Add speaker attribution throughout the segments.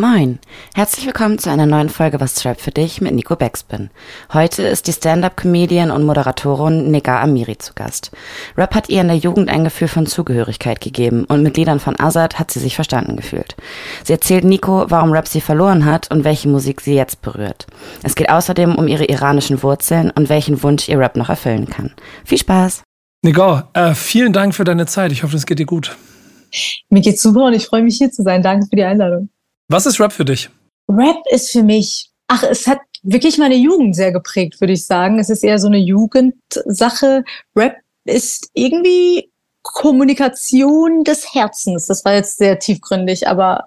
Speaker 1: Moin, herzlich willkommen zu einer neuen Folge Was Trap für dich mit Nico Backspin. Heute ist die Stand-up-Comedian und Moderatorin Negar Amiri zu Gast. Rap hat ihr in der Jugend ein Gefühl von Zugehörigkeit gegeben und mit Liedern von Azad hat sie sich verstanden gefühlt. Sie erzählt Nico, warum Rap sie verloren hat und welche Musik sie jetzt berührt. Es geht außerdem um ihre iranischen Wurzeln und welchen Wunsch ihr Rap noch erfüllen kann. Viel Spaß!
Speaker 2: Nico, äh, vielen Dank für deine Zeit. Ich hoffe, es geht dir gut.
Speaker 3: Mir geht's super und ich freue mich hier zu sein. Danke für die Einladung.
Speaker 2: Was ist Rap für dich?
Speaker 3: Rap ist für mich, ach, es hat wirklich meine Jugend sehr geprägt, würde ich sagen. Es ist eher so eine Jugendsache. Rap ist irgendwie Kommunikation des Herzens. Das war jetzt sehr tiefgründig, aber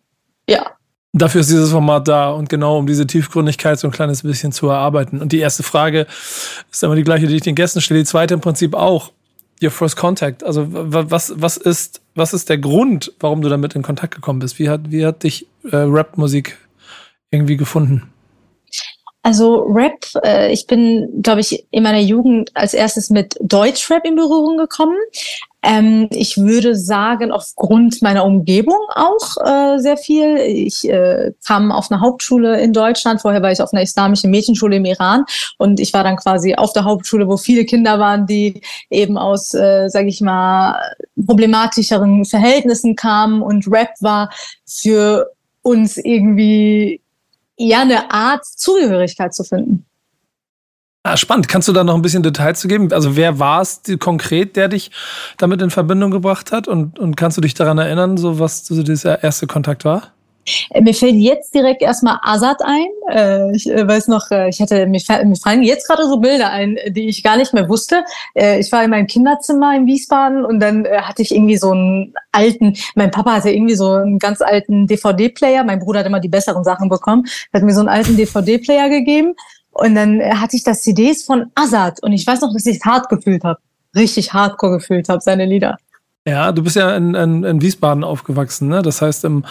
Speaker 3: ja.
Speaker 2: Dafür ist dieses Format da und genau um diese Tiefgründigkeit so ein kleines bisschen zu erarbeiten. Und die erste Frage ist immer die gleiche, die ich den Gästen stelle. Die zweite im Prinzip auch. Your first contact. Also was, was, ist, was ist der Grund, warum du damit in Kontakt gekommen bist? Wie hat, wie hat dich äh, Rap-Musik irgendwie gefunden?
Speaker 3: Also Rap, äh, ich bin, glaube ich, in meiner Jugend als erstes mit Deutschrap in Berührung gekommen. Ähm, ich würde sagen, aufgrund meiner Umgebung auch äh, sehr viel. Ich äh, kam auf eine Hauptschule in Deutschland. Vorher war ich auf einer islamischen Mädchenschule im Iran und ich war dann quasi auf der Hauptschule, wo viele Kinder waren, die eben aus, äh, sage ich mal, problematischeren Verhältnissen kamen und Rap war für uns irgendwie ja eine Art Zugehörigkeit zu finden.
Speaker 2: Ah, spannend. Kannst du da noch ein bisschen Details zu geben? Also wer war es konkret, der dich damit in Verbindung gebracht hat? Und, und kannst du dich daran erinnern, so was so dieser erste Kontakt war?
Speaker 3: Äh, mir fällt jetzt direkt erstmal Azad ein. Äh, ich äh, weiß noch, ich hatte mir, fallen jetzt gerade so Bilder ein, die ich gar nicht mehr wusste. Ich war in meinem Kinderzimmer in Wiesbaden und dann hatte ich irgendwie so einen alten, mein Papa hatte irgendwie so einen ganz alten DVD-Player. Mein Bruder hat immer die besseren Sachen bekommen. Hat mir so einen alten DVD-Player gegeben und dann äh, hatte ich das CDs von Azad und ich weiß noch, dass ich es hart gefühlt habe. Richtig hardcore gefühlt habe, seine Lieder.
Speaker 2: Ja, du bist ja in, in, in Wiesbaden aufgewachsen, ne? Das heißt im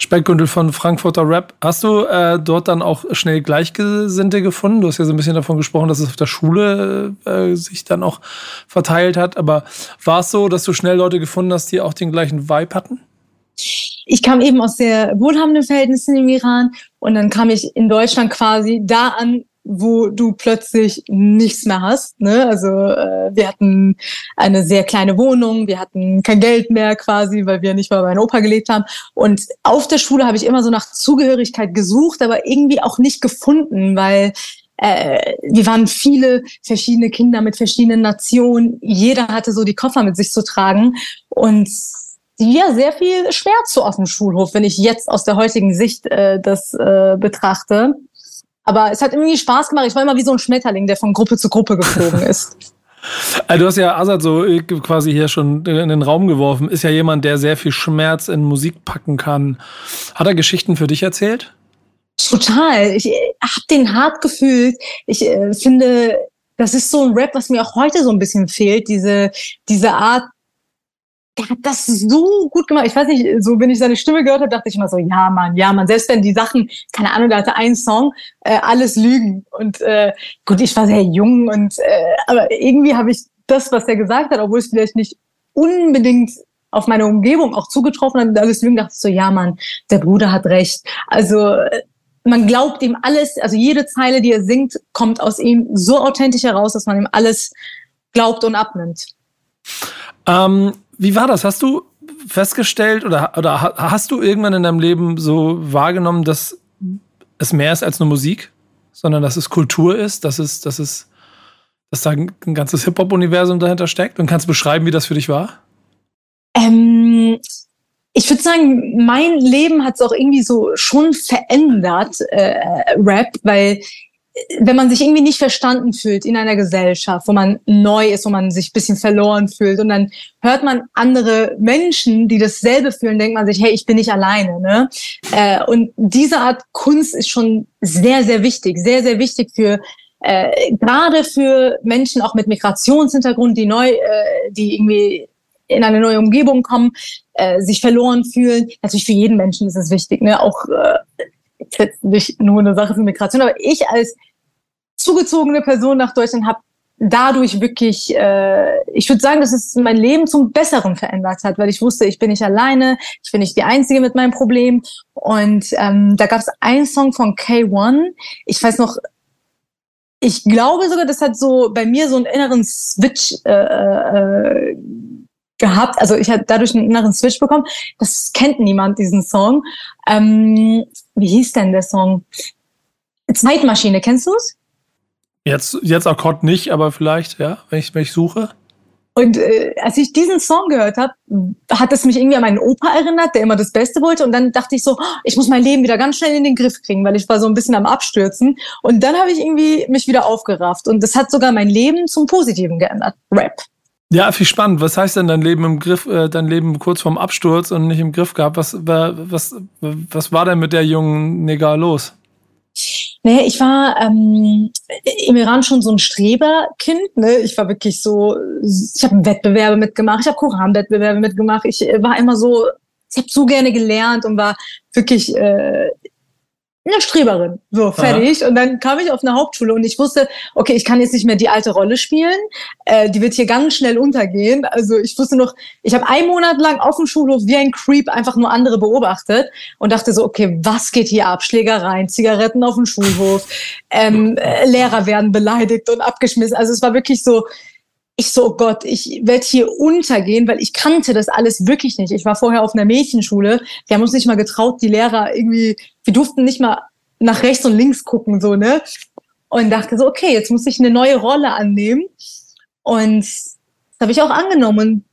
Speaker 2: Speckgürtel von Frankfurter Rap. Hast du äh, dort dann auch schnell Gleichgesinnte gefunden? Du hast ja so ein bisschen davon gesprochen, dass es auf der Schule äh, sich dann auch verteilt hat. Aber war es so, dass du schnell Leute gefunden hast, die auch den gleichen Vibe hatten?
Speaker 3: Ich kam eben aus sehr wohlhabenden Verhältnissen im Iran und dann kam ich in Deutschland quasi da an, wo du plötzlich nichts mehr hast. Ne? Also äh, wir hatten eine sehr kleine Wohnung, wir hatten kein Geld mehr quasi, weil wir nicht mal bei meinem Opa gelebt haben. Und auf der Schule habe ich immer so nach Zugehörigkeit gesucht, aber irgendwie auch nicht gefunden, weil äh, wir waren viele verschiedene Kinder mit verschiedenen Nationen. Jeder hatte so die Koffer mit sich zu tragen und ja, sehr viel Schmerz auf dem Schulhof, wenn ich jetzt aus der heutigen Sicht äh, das äh, betrachte. Aber es hat irgendwie Spaß gemacht. Ich war immer wie so ein Schmetterling, der von Gruppe zu Gruppe geflogen ist.
Speaker 2: Also du hast ja Azad so äh, quasi hier schon in den Raum geworfen. Ist ja jemand, der sehr viel Schmerz in Musik packen kann. Hat er Geschichten für dich erzählt?
Speaker 3: Total. Ich äh, habe den hart gefühlt. Ich äh, finde, das ist so ein Rap, was mir auch heute so ein bisschen fehlt. Diese, diese Art, der hat das so gut gemacht. Ich weiß nicht, so wenn ich seine Stimme gehört habe, dachte ich immer so, ja Mann, ja Mann. Selbst wenn die Sachen, keine Ahnung, da hatte einen Song, äh, alles Lügen. Und äh, gut, ich war sehr jung und äh, aber irgendwie habe ich das, was er gesagt hat, obwohl es vielleicht nicht unbedingt auf meine Umgebung auch zugetroffen hat, alles Lügen, dachte ich so, ja Mann, der Bruder hat recht. Also äh, man glaubt ihm alles, also jede Zeile, die er singt, kommt aus ihm so authentisch heraus, dass man ihm alles glaubt und abnimmt.
Speaker 2: Ähm, wie war das? Hast du festgestellt oder, oder hast du irgendwann in deinem Leben so wahrgenommen, dass es mehr ist als nur Musik, sondern dass es Kultur ist, dass es, dass es, dass da ein ganzes Hip-Hop-Universum dahinter steckt und kannst beschreiben, wie das für dich war?
Speaker 3: Ähm, ich würde sagen, mein Leben hat es auch irgendwie so schon verändert, äh, Rap, weil wenn man sich irgendwie nicht verstanden fühlt in einer Gesellschaft, wo man neu ist, wo man sich bisschen verloren fühlt und dann hört man andere Menschen, die dasselbe fühlen, denkt man sich, hey, ich bin nicht alleine. Ne? Äh, und diese Art Kunst ist schon sehr, sehr wichtig, sehr, sehr wichtig für äh, gerade für Menschen auch mit Migrationshintergrund, die neu, äh, die irgendwie in eine neue Umgebung kommen, äh, sich verloren fühlen. Natürlich für jeden Menschen ist es wichtig, ne? auch äh, jetzt nicht nur eine Sache für Migration, aber ich als zugezogene Person nach Deutschland habe dadurch wirklich, äh, ich würde sagen, dass es mein Leben zum Besseren verändert hat, weil ich wusste, ich bin nicht alleine, ich bin nicht die Einzige mit meinem Problem. Und ähm, da gab es einen Song von K1, ich weiß noch, ich glaube sogar, das hat so bei mir so einen inneren Switch äh, äh, gehabt. Also ich habe dadurch einen inneren Switch bekommen. Das kennt niemand, diesen Song. Ähm, wie hieß denn der Song? Zeitmaschine, kennst du es?
Speaker 2: Jetzt, jetzt Akkord nicht, aber vielleicht, ja, wenn ich, wenn ich suche.
Speaker 3: Und äh, als ich diesen Song gehört habe, hat es mich irgendwie an meinen Opa erinnert, der immer das Beste wollte. Und dann dachte ich so, ich muss mein Leben wieder ganz schnell in den Griff kriegen, weil ich war so ein bisschen am Abstürzen. Und dann habe ich irgendwie mich wieder aufgerafft. Und das hat sogar mein Leben zum Positiven geändert. Rap.
Speaker 2: Ja, viel spannend. Was heißt denn dein Leben im Griff, äh, dein Leben kurz vorm Absturz und nicht im Griff gehabt? Was, was, was war denn mit der jungen Negar los?
Speaker 3: Naja, ich war ähm, im Iran schon so ein Streberkind. Ne? Ich war wirklich so, ich habe Wettbewerbe mitgemacht, ich habe Koranwettbewerbe mitgemacht. Ich äh, war immer so, ich habe so gerne gelernt und war wirklich äh, eine Streberin. So, fertig. Aha. Und dann kam ich auf eine Hauptschule und ich wusste, okay, ich kann jetzt nicht mehr die alte Rolle spielen. Äh, die wird hier ganz schnell untergehen. Also ich wusste noch, ich habe einen Monat lang auf dem Schulhof wie ein Creep einfach nur andere beobachtet und dachte so, okay, was geht hier ab? Schlägereien, Zigaretten auf dem Schulhof, ähm, äh, Lehrer werden beleidigt und abgeschmissen. Also es war wirklich so, ich so, oh Gott, ich werde hier untergehen, weil ich kannte das alles wirklich nicht. Ich war vorher auf einer Mädchenschule. Wir haben uns nicht mal getraut, die Lehrer irgendwie, wir durften nicht mal nach rechts und links gucken, so, ne? Und dachte so, okay, jetzt muss ich eine neue Rolle annehmen. Und das habe ich auch angenommen.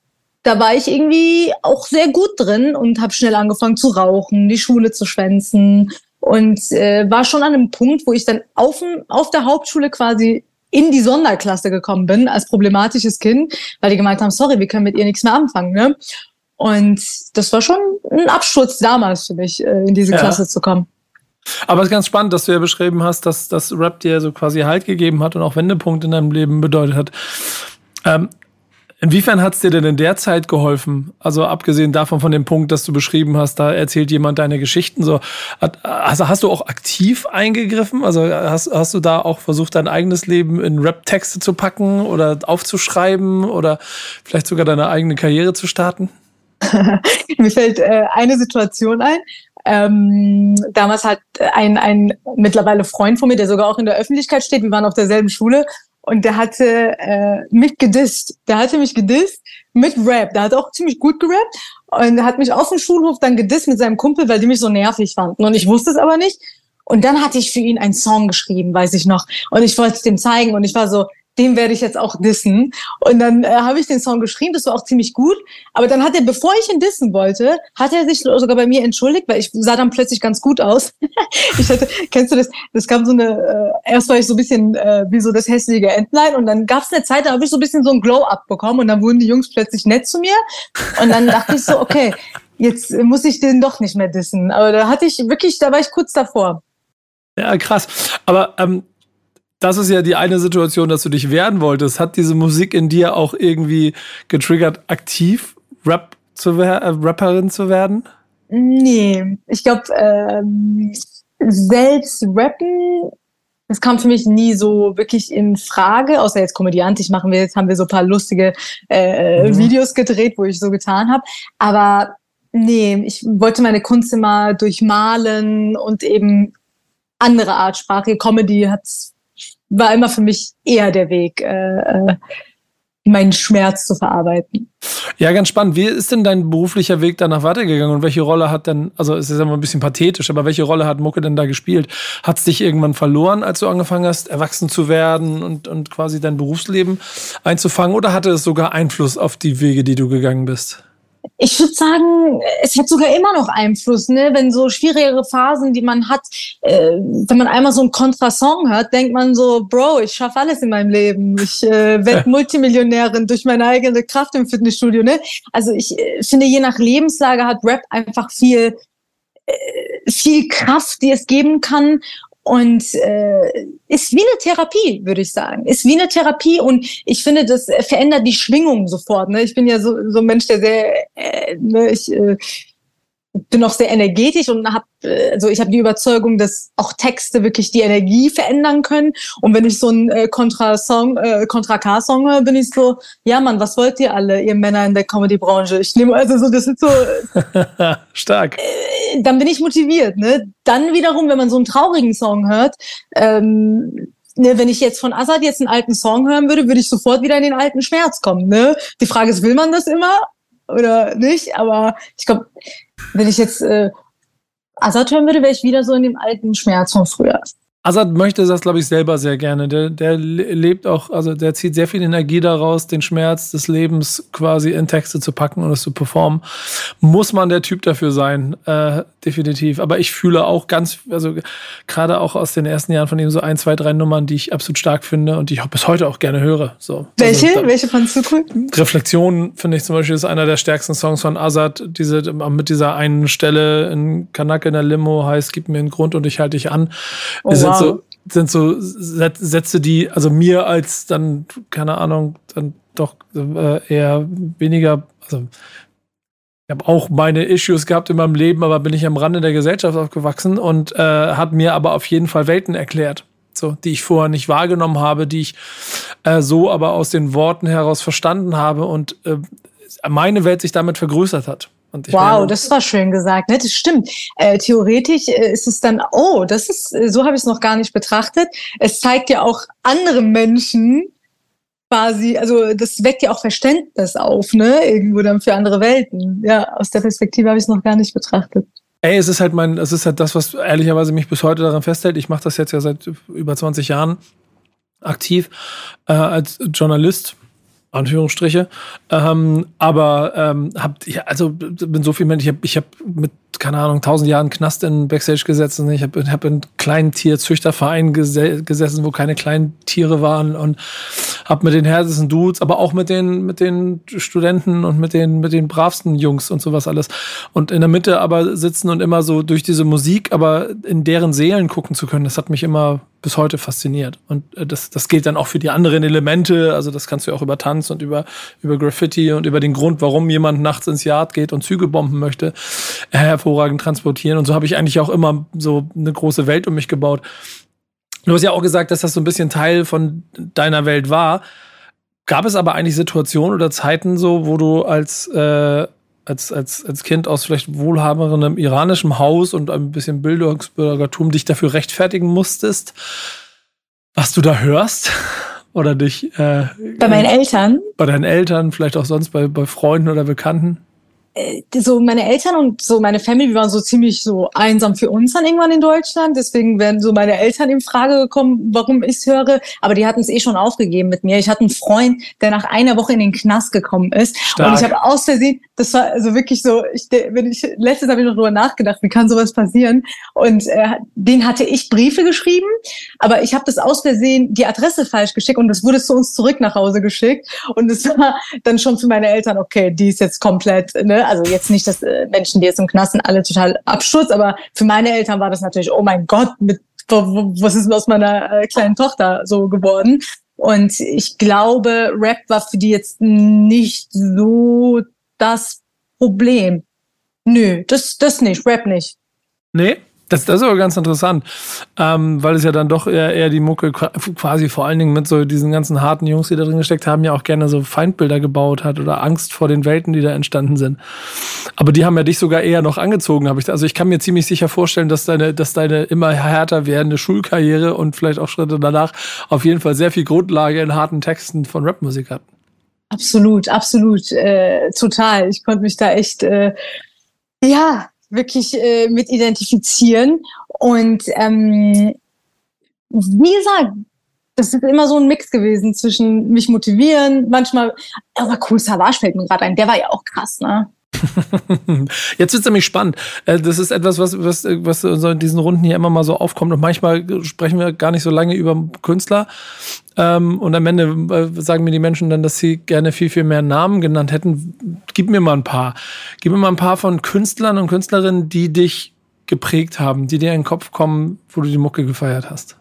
Speaker 3: Da war ich irgendwie auch sehr gut drin und habe schnell angefangen zu rauchen, die Schule zu schwänzen und äh, war schon an einem Punkt, wo ich dann auf, auf der Hauptschule quasi in die Sonderklasse gekommen bin als problematisches Kind, weil die gemeint haben, sorry, wir können mit ihr nichts mehr anfangen. Ne? Und das war schon ein Absturz damals für mich, äh, in diese ja. Klasse zu kommen.
Speaker 2: Aber es ist ganz spannend, dass du ja beschrieben hast, dass das Rap dir so quasi Halt gegeben hat und auch Wendepunkt in deinem Leben bedeutet hat. Ähm, Inwiefern hat es dir denn in der Zeit geholfen? Also abgesehen davon von dem Punkt, dass du beschrieben hast, da erzählt jemand deine Geschichten. So, also hast du auch aktiv eingegriffen? Also hast, hast du da auch versucht, dein eigenes Leben in Rap-Texte zu packen oder aufzuschreiben oder vielleicht sogar deine eigene Karriere zu starten?
Speaker 3: Mir fällt äh, eine Situation ein. Ähm, damals hat ein, ein mittlerweile Freund von mir, der sogar auch in der Öffentlichkeit steht, wir waren auf derselben Schule und der hatte äh, mich gedisst. Der hatte mich gedisst mit Rap. Der hat auch ziemlich gut gerappt und hat mich auf dem Schulhof dann gedisst mit seinem Kumpel, weil die mich so nervig fanden. Und ich wusste es aber nicht. Und dann hatte ich für ihn einen Song geschrieben, weiß ich noch. Und ich wollte es dem zeigen und ich war so, den werde ich jetzt auch dissen. Und dann äh, habe ich den Song geschrieben, das war auch ziemlich gut. Aber dann hat er, bevor ich ihn dissen wollte, hat er sich sogar bei mir entschuldigt, weil ich sah dann plötzlich ganz gut aus. ich hatte, kennst du das? Das kam so eine, äh, erst war ich so ein bisschen äh, wie so das hässliche Entlein und dann gab es eine Zeit, da habe ich so ein bisschen so ein Glow-Up bekommen und dann wurden die Jungs plötzlich nett zu mir. Und dann dachte ich so, okay, jetzt muss ich den doch nicht mehr dissen. Aber da hatte ich wirklich, da war ich kurz davor.
Speaker 2: Ja, krass. Aber ähm, das ist ja die eine Situation, dass du dich wehren wolltest. Hat diese Musik in dir auch irgendwie getriggert, aktiv Rap zu äh, Rapperin zu werden?
Speaker 3: Nee, ich glaube, ähm, selbst rappen, das kam für mich nie so wirklich in Frage, außer jetzt komödiantisch machen wir jetzt, haben wir so ein paar lustige äh, mhm. Videos gedreht, wo ich so getan habe. Aber nee, ich wollte meine Kunst immer durchmalen und eben andere Art Sprache. Comedy hat war immer für mich eher der Weg, äh, äh, meinen Schmerz zu verarbeiten.
Speaker 2: Ja, ganz spannend. Wie ist denn dein beruflicher Weg danach weitergegangen und welche Rolle hat denn, also es ist immer ein bisschen pathetisch, aber welche Rolle hat Mucke denn da gespielt? Hat es dich irgendwann verloren, als du angefangen hast, erwachsen zu werden und, und quasi dein Berufsleben einzufangen oder hatte es sogar Einfluss auf die Wege, die du gegangen bist?
Speaker 3: Ich würde sagen, es hat sogar immer noch Einfluss, ne? Wenn so schwierigere Phasen, die man hat, äh, wenn man einmal so einen Kontrasong hört, denkt man so, Bro, ich schaffe alles in meinem Leben. Ich äh, werde Multimillionärin durch meine eigene Kraft im Fitnessstudio, ne? Also ich äh, finde, je nach Lebenslage hat Rap einfach viel äh, viel Kraft, die es geben kann und äh, ist wie eine Therapie, würde ich sagen. Ist wie eine Therapie und ich finde, das verändert die Schwingung sofort. Ne? Ich bin ja so, so ein Mensch, der sehr, äh, ne, ich, äh, bin auch sehr energetisch und habe also ich habe die Überzeugung, dass auch Texte wirklich die Energie verändern können. Und wenn ich so einen äh, Contra-Song, äh, Contra-K-Song höre, bin ich so, ja Mann, was wollt ihr alle, ihr Männer in der Comedy-Branche? Ich nehme also so, das ist so
Speaker 2: stark.
Speaker 3: Äh, dann bin ich motiviert. Ne? Dann wiederum, wenn man so einen traurigen Song hört, ähm, ne, wenn ich jetzt von Assad jetzt einen alten Song hören würde, würde ich sofort wieder in den alten Schmerz kommen. Ne? Die Frage ist, will man das immer oder nicht? Aber ich glaube, wenn ich jetzt äh, Assad hören würde, wäre ich wieder so in dem alten Schmerz von früher.
Speaker 2: Assad möchte das, glaube ich, selber sehr gerne. Der, der lebt auch, also der zieht sehr viel Energie daraus, den Schmerz des Lebens quasi in Texte zu packen und es zu performen. Muss man der Typ dafür sein, äh, definitiv. Aber ich fühle auch ganz, also gerade auch aus den ersten Jahren von ihm so ein, zwei, drei Nummern, die ich absolut stark finde und die ich bis heute auch gerne höre. So.
Speaker 3: Welche? Also, Welche fandst du cool?
Speaker 2: Reflektionen, finde ich zum Beispiel, ist einer der stärksten Songs von Assad. Diese, mit dieser einen Stelle in Kanak in der Limo heißt, gib mir einen Grund und ich halte dich an. Oh, wow sind so, sind so Sätze, die also mir als dann, keine Ahnung, dann doch äh, eher weniger, also ich habe auch meine Issues gehabt in meinem Leben, aber bin ich am Rande der Gesellschaft aufgewachsen und äh, hat mir aber auf jeden Fall Welten erklärt, so die ich vorher nicht wahrgenommen habe, die ich äh, so aber aus den Worten heraus verstanden habe und äh, meine Welt sich damit vergrößert hat
Speaker 3: wow, meine, das war schön gesagt. Ne? Das stimmt. Äh, theoretisch äh, ist es dann, oh, das ist, äh, so habe ich es noch gar nicht betrachtet. Es zeigt ja auch andere Menschen quasi, also das weckt ja auch Verständnis auf, ne? Irgendwo dann für andere Welten. Ja, aus der Perspektive habe ich es noch gar nicht betrachtet.
Speaker 2: Ey, es ist halt mein, es ist halt das, was ehrlicherweise mich bis heute daran festhält. Ich mache das jetzt ja seit über 20 Jahren aktiv äh, als Journalist Anführungsstriche. Ähm, aber ähm, hab, ja, also bin so viel Mensch, ich habe ich hab mit, keine Ahnung, tausend Jahren Knast in Backstage gesessen. Ich habe hab in kleinen Tierzüchtervereinen gesessen, wo keine kleinen Tiere waren und habe mit den härtesten Dudes, aber auch mit den, mit den Studenten und mit den, mit den bravsten Jungs und sowas alles. Und in der Mitte aber sitzen und immer so durch diese Musik, aber in deren Seelen gucken zu können, das hat mich immer bis heute fasziniert. Und äh, das, das gilt dann auch für die anderen Elemente. Also das kannst du auch über Tanz und über, über Graffiti und über den Grund, warum jemand nachts ins Yard geht und Züge bomben möchte, hervorragend transportieren. Und so habe ich eigentlich auch immer so eine große Welt um mich gebaut. Du hast ja auch gesagt, dass das so ein bisschen Teil von deiner Welt war. Gab es aber eigentlich Situationen oder Zeiten so, wo du als äh, als, als, als Kind aus vielleicht wohlhaberem iranischem Haus und ein bisschen Bildungsbürgertum dich dafür rechtfertigen musstest, was du da hörst? Oder dich. Äh,
Speaker 3: bei meinen Eltern?
Speaker 2: Bei deinen Eltern, vielleicht auch sonst bei, bei Freunden oder Bekannten?
Speaker 3: Äh, so meine Eltern und so meine Family waren so ziemlich so einsam für uns dann irgendwann in Deutschland. Deswegen werden so meine Eltern in Frage gekommen, warum ich es höre. Aber die hatten es eh schon aufgegeben mit mir. Ich hatte einen Freund, der nach einer Woche in den Knast gekommen ist. Stark. Und ich habe aus Versehen, das war also wirklich so, ich, wenn ich letztes habe ich noch drüber nachgedacht, wie kann sowas passieren? Und äh, den hatte ich Briefe geschrieben, aber ich habe das aus Versehen die Adresse falsch geschickt und es wurde zu uns zurück nach Hause geschickt. Und es war dann schon für meine Eltern, okay, die ist jetzt komplett, ne? Also jetzt nicht, dass äh, Menschen, die jetzt im Knast sind, alle total Absturz, aber für meine Eltern war das natürlich, oh mein Gott, mit, was ist aus meiner äh, kleinen Tochter so geworden? Und ich glaube, Rap war für die jetzt nicht so das Problem. Nö, das, das nicht, Rap nicht.
Speaker 2: Nee, das, das ist aber ganz interessant, ähm, weil es ja dann doch eher, eher die Mucke quasi vor allen Dingen mit so diesen ganzen harten Jungs, die da drin gesteckt haben, ja auch gerne so Feindbilder gebaut hat oder Angst vor den Welten, die da entstanden sind. Aber die haben ja dich sogar eher noch angezogen, habe ich. Also ich kann mir ziemlich sicher vorstellen, dass deine, dass deine immer härter werdende Schulkarriere und vielleicht auch Schritte danach auf jeden Fall sehr viel Grundlage in harten Texten von Rapmusik hatten.
Speaker 3: Absolut, absolut, äh, total. Ich konnte mich da echt, äh, ja, wirklich äh, mit identifizieren. Und ähm, wie gesagt, das ist immer so ein Mix gewesen zwischen mich motivieren, manchmal, aber cool, Savage fällt mir gerade ein, der war ja auch krass, ne?
Speaker 2: Jetzt wird es nämlich spannend. Äh, das ist etwas, was, was, was in diesen Runden hier immer mal so aufkommt. Und manchmal sprechen wir gar nicht so lange über Künstler. Ähm, und am Ende äh, sagen mir die Menschen dann, dass sie gerne viel, viel mehr Namen genannt hätten. Gib mir mal ein paar. Gib mir mal ein paar von Künstlern und Künstlerinnen, die dich geprägt haben, die dir in den Kopf kommen, wo du die Mucke gefeiert hast.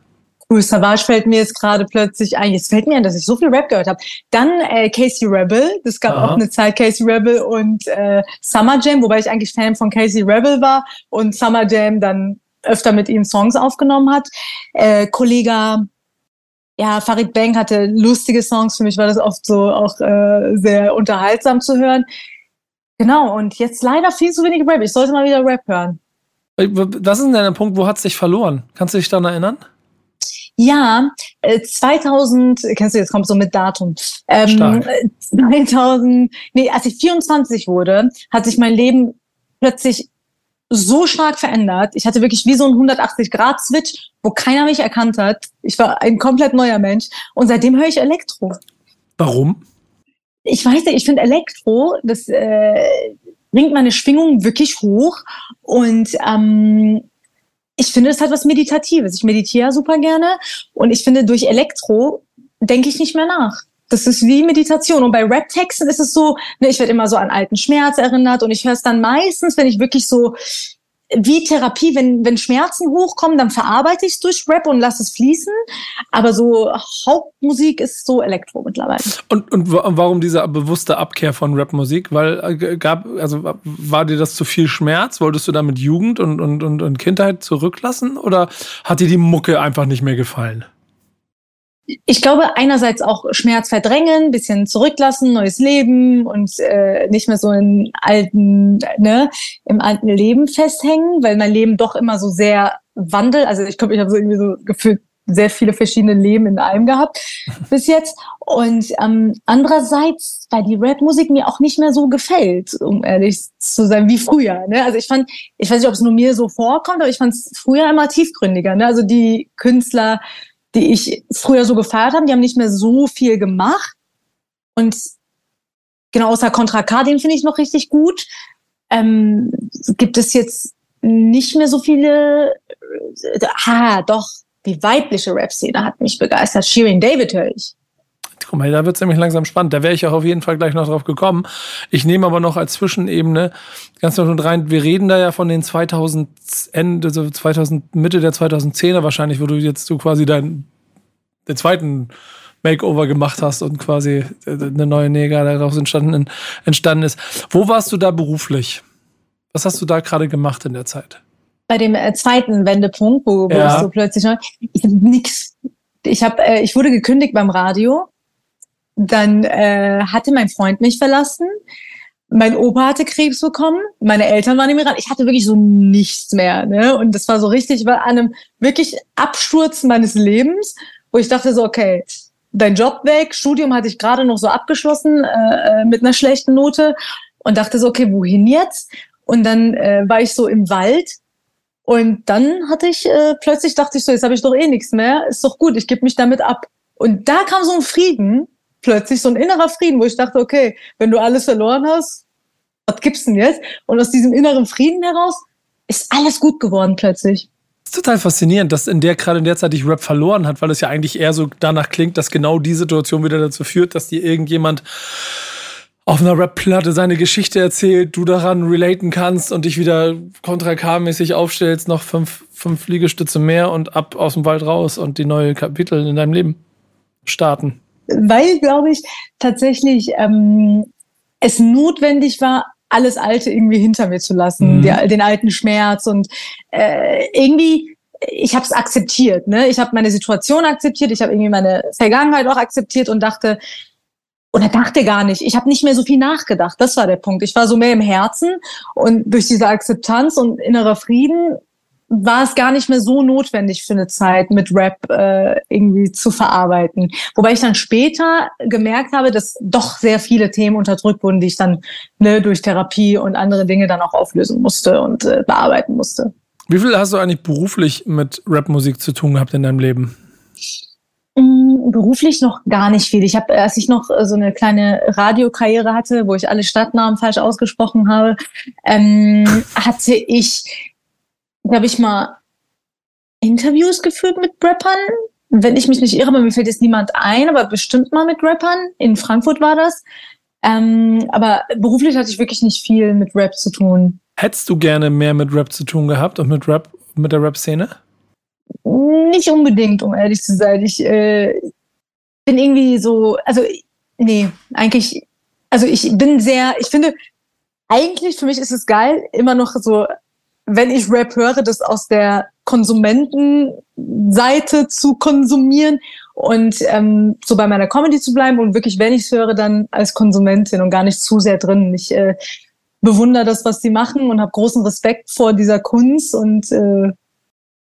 Speaker 3: Cool Savage fällt mir jetzt gerade plötzlich ein. Jetzt fällt mir ein, dass ich so viel Rap gehört habe. Dann äh, Casey Rebel. Das gab Aha. auch eine Zeit Casey Rebel und äh, Summer Jam, wobei ich eigentlich Fan von Casey Rebel war und Summer Jam dann öfter mit ihm Songs aufgenommen hat. Äh, Kollege ja, Farid Bang hatte lustige Songs. Für mich war das oft so auch äh, sehr unterhaltsam zu hören. Genau, und jetzt leider viel zu wenig Rap. Ich sollte mal wieder Rap hören.
Speaker 2: Was ist denn der Punkt, wo hat es sich verloren? Kannst du dich daran erinnern?
Speaker 3: Ja, 2000, äh, kennst du jetzt, kommt so mit Datum. Ähm, Stark. 2000, nee, als ich 24 wurde, hat sich mein Leben plötzlich so stark verändert. Ich hatte wirklich wie so ein 180-Grad-Switch, wo keiner mich erkannt hat. Ich war ein komplett neuer Mensch. Und seitdem höre ich Elektro.
Speaker 2: Warum?
Speaker 3: Ich weiß nicht, ich finde Elektro, das äh, bringt meine Schwingung wirklich hoch. Und ähm, ich finde, es hat was Meditatives. Ich meditiere super gerne. Und ich finde, durch Elektro denke ich nicht mehr nach. Das ist wie Meditation. Und bei Rap-Texten ist es so, ne, ich werde immer so an alten Schmerz erinnert und ich höre es dann meistens, wenn ich wirklich so wie Therapie, wenn, wenn Schmerzen hochkommen, dann verarbeite ich es durch Rap und lasse es fließen. Aber so Hauptmusik ist so Elektro mittlerweile.
Speaker 2: Und, und warum diese bewusste Abkehr von Rapmusik? Weil äh, gab, also war dir das zu viel Schmerz? Wolltest du damit Jugend und, und, und, und Kindheit zurücklassen? Oder hat dir die Mucke einfach nicht mehr gefallen?
Speaker 3: Ich glaube, einerseits auch Schmerz verdrängen, bisschen zurücklassen, neues Leben und äh, nicht mehr so in alten, ne, im alten Leben festhängen, weil mein Leben doch immer so sehr wandelt. Also ich glaube, ich habe so irgendwie so gefühlt sehr viele verschiedene Leben in einem gehabt bis jetzt. Und ähm, andererseits, weil die Rap-Musik mir auch nicht mehr so gefällt, um ehrlich zu sein, wie früher. Ne? Also ich fand, ich weiß nicht, ob es nur mir so vorkommt, aber ich fand es früher immer tiefgründiger. Ne? Also die Künstler die ich früher so gefeiert habe, die haben nicht mehr so viel gemacht. Und genau, außer Contra K, den finde ich noch richtig gut. Ähm, gibt es jetzt nicht mehr so viele. Äh, ah, doch, die weibliche Rap-Szene hat mich begeistert. Shirin David höre ich.
Speaker 2: Guck mal, da wird es nämlich langsam spannend. Da wäre ich auch auf jeden Fall gleich noch drauf gekommen. Ich nehme aber noch als Zwischenebene ganz noch und rein. Wir reden da ja von den 2000 Ende, so 2000 Mitte der 2010er wahrscheinlich, wo du jetzt so quasi dein den zweiten Makeover gemacht hast und quasi eine neue Neger daraus entstanden, entstanden ist. Wo warst du da beruflich? Was hast du da gerade gemacht in der Zeit?
Speaker 3: Bei dem äh, zweiten Wendepunkt, wo, wo ja. ich so plötzlich ich hab nix. Ich habe, äh, ich wurde gekündigt beim Radio. Dann äh, hatte mein Freund mich verlassen. Mein Opa hatte Krebs bekommen. Meine Eltern waren im Iran. Ich hatte wirklich so nichts mehr. Ne? Und das war so richtig, ich war an einem wirklich Absturz meines Lebens wo ich dachte so, okay, dein Job weg, Studium hatte ich gerade noch so abgeschlossen äh, äh, mit einer schlechten Note und dachte so, okay, wohin jetzt? Und dann äh, war ich so im Wald und dann hatte ich äh, plötzlich dachte ich so, jetzt habe ich doch eh nichts mehr, ist doch gut, ich gebe mich damit ab. Und da kam so ein Frieden, plötzlich so ein innerer Frieden, wo ich dachte, okay, wenn du alles verloren hast, was gibt's denn jetzt? Und aus diesem inneren Frieden heraus ist alles gut geworden plötzlich
Speaker 2: total faszinierend, dass in der gerade in der Zeit dich Rap verloren hat, weil es ja eigentlich eher so danach klingt, dass genau die Situation wieder dazu führt, dass dir irgendjemand auf einer Rap-Platte seine Geschichte erzählt, du daran relaten kannst und dich wieder kontra K-mäßig aufstellst, noch fünf, fünf Liegestütze mehr und ab aus dem Wald raus und die neue Kapitel in deinem Leben starten.
Speaker 3: Weil, glaube ich, tatsächlich ähm, es notwendig war, alles Alte irgendwie hinter mir zu lassen, mhm. der, den alten Schmerz und äh, irgendwie ich habe es akzeptiert, ne? Ich habe meine Situation akzeptiert, ich habe irgendwie meine Vergangenheit auch akzeptiert und dachte oder dachte gar nicht, ich habe nicht mehr so viel nachgedacht. Das war der Punkt. Ich war so mehr im Herzen und durch diese Akzeptanz und innerer Frieden war es gar nicht mehr so notwendig für eine Zeit, mit Rap äh, irgendwie zu verarbeiten. Wobei ich dann später gemerkt habe, dass doch sehr viele Themen unterdrückt wurden, die ich dann ne, durch Therapie und andere Dinge dann auch auflösen musste und äh, bearbeiten musste.
Speaker 2: Wie viel hast du eigentlich beruflich mit Rapmusik zu tun gehabt in deinem Leben?
Speaker 3: Mm, beruflich noch gar nicht viel. Ich habe, als ich noch äh, so eine kleine Radiokarriere hatte, wo ich alle Stadtnamen falsch ausgesprochen habe, ähm, hatte ich habe ich mal Interviews geführt mit Rappern. Wenn ich mich nicht irre, mir fällt jetzt niemand ein, aber bestimmt mal mit Rappern. In Frankfurt war das. Ähm, aber beruflich hatte ich wirklich nicht viel mit Rap zu tun.
Speaker 2: Hättest du gerne mehr mit Rap zu tun gehabt und mit Rap, mit der Rap-Szene?
Speaker 3: Nicht unbedingt, um ehrlich zu sein. Ich äh, bin irgendwie so, also nee, eigentlich, also ich bin sehr, ich finde, eigentlich für mich ist es geil, immer noch so, wenn ich Rap höre, das aus der Konsumentenseite zu konsumieren und ähm, so bei meiner Comedy zu bleiben und wirklich, wenn ich es höre, dann als Konsumentin und gar nicht zu sehr drin. Ich äh, bewundere das, was die machen und habe großen Respekt vor dieser Kunst und äh,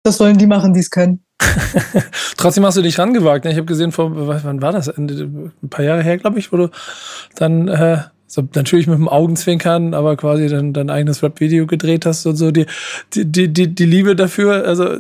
Speaker 3: das sollen die machen, die es können.
Speaker 2: Trotzdem hast du dich rangewagt. Ne? Ich habe gesehen, vor wann war das? Ein paar Jahre her, glaube ich, wo du dann äh, so natürlich mit dem Augenzwinkern, aber quasi dann dein eigenes Rap-Video gedreht hast und so die, die, die, die Liebe dafür. Also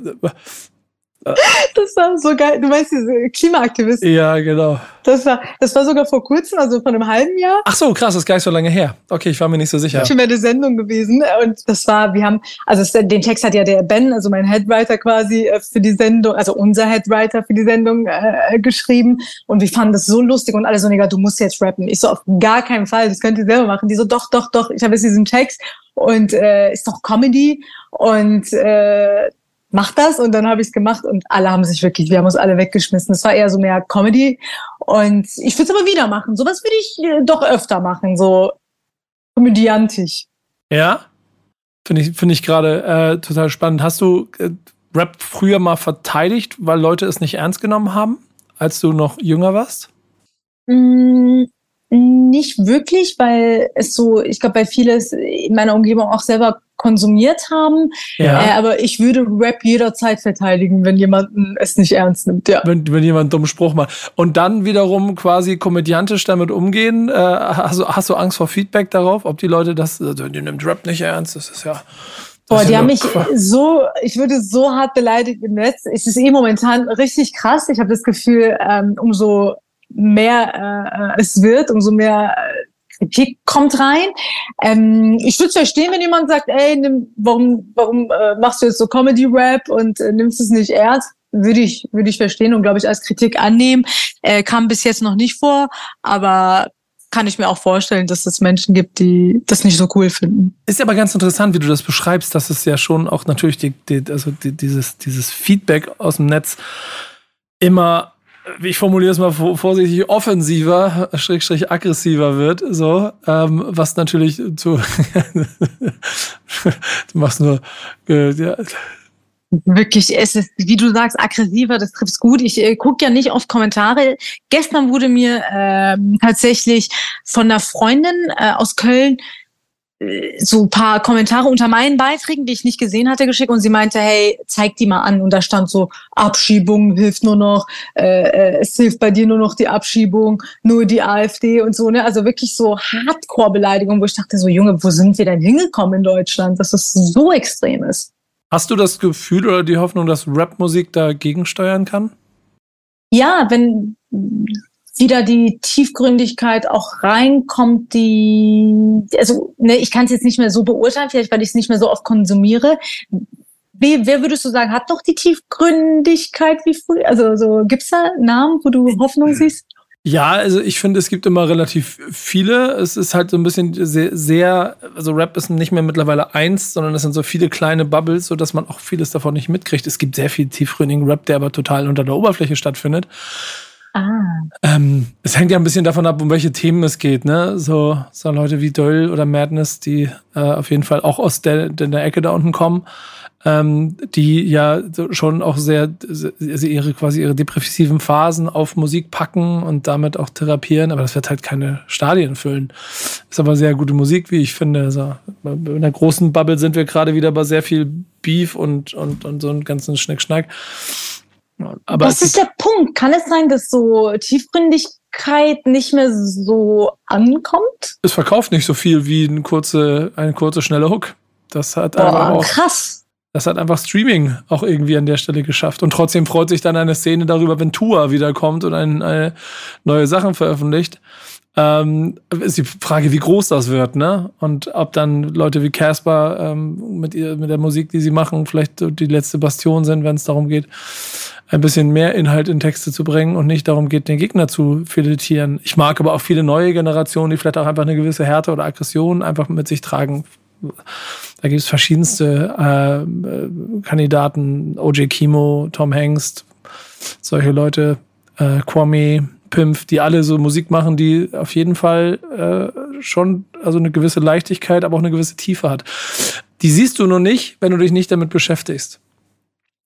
Speaker 3: das war so geil. Du meinst diese Klimaaktivisten?
Speaker 2: Ja, genau.
Speaker 3: Das war, das war sogar vor kurzem, also vor einem halben Jahr.
Speaker 2: Ach so, krass, das ist gar nicht so lange her. Okay, ich war mir nicht so sicher.
Speaker 3: Schon eine Sendung gewesen. Und das war, wir haben, also den Text hat ja der Ben, also mein Headwriter quasi äh, für die Sendung, also unser Headwriter für die Sendung äh, geschrieben. Und wir fanden das so lustig und alle so, Digga, du musst jetzt rappen. Ich so, auf gar keinen Fall, das könnt ihr selber machen. Die so, doch, doch, doch, ich habe jetzt diesen Text und äh, ist doch Comedy. Und äh, mach das und dann habe ich es gemacht und alle haben sich wirklich, wir haben uns alle weggeschmissen. Es war eher so mehr Comedy und ich würde es aber wieder machen. Sowas würde ich äh, doch öfter machen, so komödiantisch.
Speaker 2: Ja, finde ich, finde ich gerade äh, total spannend. Hast du äh, Rap früher mal verteidigt, weil Leute es nicht ernst genommen haben, als du noch jünger warst?
Speaker 3: Mm, nicht wirklich, weil es so, ich glaube, bei vieles in meiner Umgebung auch selber konsumiert haben. Ja. Äh, aber ich würde Rap jederzeit verteidigen, wenn jemand es nicht ernst nimmt. Ja.
Speaker 2: Wenn, wenn jemand einen dummen Spruch macht. Und dann wiederum quasi komödiantisch damit umgehen. Äh, hast, du, hast du Angst vor Feedback darauf, ob die Leute das, also, die nimmt Rap nicht ernst, das ist ja.
Speaker 3: Boah, die haben mich so, ich würde so hart beleidigt im Netz. Es ist eh momentan richtig krass. Ich habe das Gefühl, ähm, umso mehr äh, es wird, umso mehr äh, Kritik kommt rein. Ähm, ich würde verstehen, wenn jemand sagt, ey, nimm, warum, warum äh, machst du jetzt so Comedy-Rap und äh, nimmst es nicht ernst? Würde ich, würde ich verstehen und glaube ich als Kritik annehmen. Äh, kam bis jetzt noch nicht vor, aber kann ich mir auch vorstellen, dass es Menschen gibt, die das nicht so cool finden.
Speaker 2: Ist aber ganz interessant, wie du das beschreibst, dass es ja schon auch natürlich die, die, also die, dieses, dieses Feedback aus dem Netz immer ich formuliere es mal vorsichtig, offensiver, schrägstrich aggressiver wird, so, ähm, was natürlich zu, du machst nur, äh, ja.
Speaker 3: Wirklich, es ist, wie du sagst, aggressiver, das trifft's gut. Ich äh, gucke ja nicht oft Kommentare. Gestern wurde mir äh, tatsächlich von einer Freundin äh, aus Köln so ein paar Kommentare unter meinen Beiträgen, die ich nicht gesehen hatte, geschickt und sie meinte, hey, zeig die mal an. Und da stand so, Abschiebung hilft nur noch, äh, äh, es hilft bei dir nur noch die Abschiebung, nur die AfD und so. Ne? Also wirklich so Hardcore-Beleidigung, wo ich dachte so, Junge, wo sind wir denn hingekommen in Deutschland, dass das so extrem ist?
Speaker 2: Hast du das Gefühl oder die Hoffnung, dass Rapmusik dagegen steuern kann?
Speaker 3: Ja, wenn wieder die Tiefgründigkeit auch reinkommt, die, also ne, ich kann es jetzt nicht mehr so beurteilen, vielleicht weil ich es nicht mehr so oft konsumiere. Wie, wer würdest du sagen, hat noch die Tiefgründigkeit wie früher? Also so, gibt's da Namen, wo du Hoffnung siehst?
Speaker 2: Ja, also ich finde, es gibt immer relativ viele. Es ist halt so ein bisschen sehr, sehr, also Rap ist nicht mehr mittlerweile eins, sondern es sind so viele kleine Bubbles, so dass man auch vieles davon nicht mitkriegt. Es gibt sehr viel tiefgründigen Rap, der aber total unter der Oberfläche stattfindet. Ah. Ähm, es hängt ja ein bisschen davon ab, um welche Themen es geht, ne? So, so Leute wie Döll oder Madness, die äh, auf jeden Fall auch aus der, der Ecke da unten kommen, ähm, die ja schon auch sehr, also ihre quasi ihre depressiven Phasen auf Musik packen und damit auch therapieren, aber das wird halt keine Stadien füllen. Ist aber sehr gute Musik, wie ich finde. Also, in der großen Bubble sind wir gerade wieder bei sehr viel Beef und, und, und so einen ganzen Schnickschnack.
Speaker 3: Aber das ist der Punkt. Kann es sein, dass so Tiefgründigkeit nicht mehr so ankommt?
Speaker 2: Es verkauft nicht so viel wie ein kurze, eine kurze, schnelle Hook. Das hat
Speaker 3: Boah, aber auch, krass.
Speaker 2: Das hat einfach Streaming auch irgendwie an der Stelle geschafft. Und trotzdem freut sich dann eine Szene darüber, wenn Tua wiederkommt und ein, eine neue Sachen veröffentlicht. Ähm, ist die Frage, wie groß das wird, ne? Und ob dann Leute wie Casper ähm, mit, mit der Musik, die sie machen, vielleicht die letzte Bastion sind, wenn es darum geht, ein bisschen mehr Inhalt in Texte zu bringen und nicht darum geht, den Gegner zu filetieren. Ich mag aber auch viele neue Generationen, die vielleicht auch einfach eine gewisse Härte oder Aggression einfach mit sich tragen. Da gibt es verschiedenste äh, Kandidaten, OJ Kimo, Tom Hanks, solche Leute, äh, Kwame, Pimp, die alle so Musik machen, die auf jeden Fall äh, schon also eine gewisse Leichtigkeit, aber auch eine gewisse Tiefe hat. Die siehst du nur nicht, wenn du dich nicht damit beschäftigst.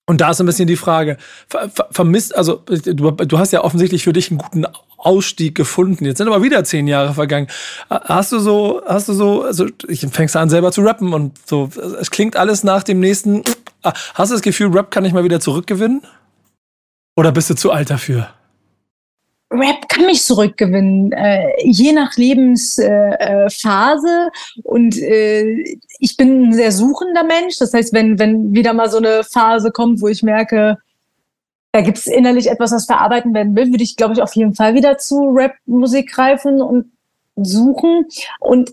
Speaker 2: Und da ist ein bisschen die Frage, ver ver vermisst, also du, du hast ja offensichtlich für dich einen guten Ausstieg gefunden. Jetzt sind aber wieder zehn Jahre vergangen. Hast du so, hast du so, also ich fängst an selber zu rappen und so, es klingt alles nach dem nächsten. Hast du das Gefühl, Rap kann ich mal wieder zurückgewinnen? Oder bist du zu alt dafür?
Speaker 3: Rap kann mich zurückgewinnen, äh, je nach Lebensphase. Äh, und äh, ich bin ein sehr suchender Mensch. Das heißt, wenn, wenn wieder mal so eine Phase kommt, wo ich merke, da gibt es innerlich etwas, was verarbeiten werden will, würde ich, glaube ich, auf jeden Fall wieder zu Rap-Musik greifen und suchen. Und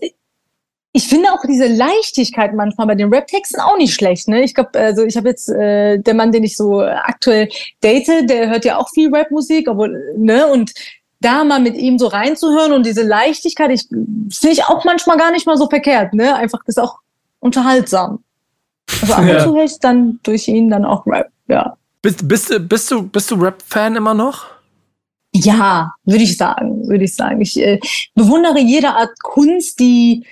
Speaker 3: ich finde auch diese Leichtigkeit manchmal bei den Rap-Texten auch nicht schlecht. Ne? Ich glaube, also ich habe jetzt äh, der Mann, den ich so aktuell date, der hört ja auch viel Rap-Musik, obwohl ne und da mal mit ihm so reinzuhören und diese Leichtigkeit, ich finde ich auch manchmal gar nicht mal so verkehrt. Ne, einfach das ist auch unterhaltsam. Also ab und zu höre ich dann durch ihn dann auch Rap. Ja.
Speaker 2: Bist, bist du bist du bist du Rap-Fan immer noch?
Speaker 3: Ja, würde ich sagen, würde ich sagen. Ich äh, bewundere jede Art Kunst, die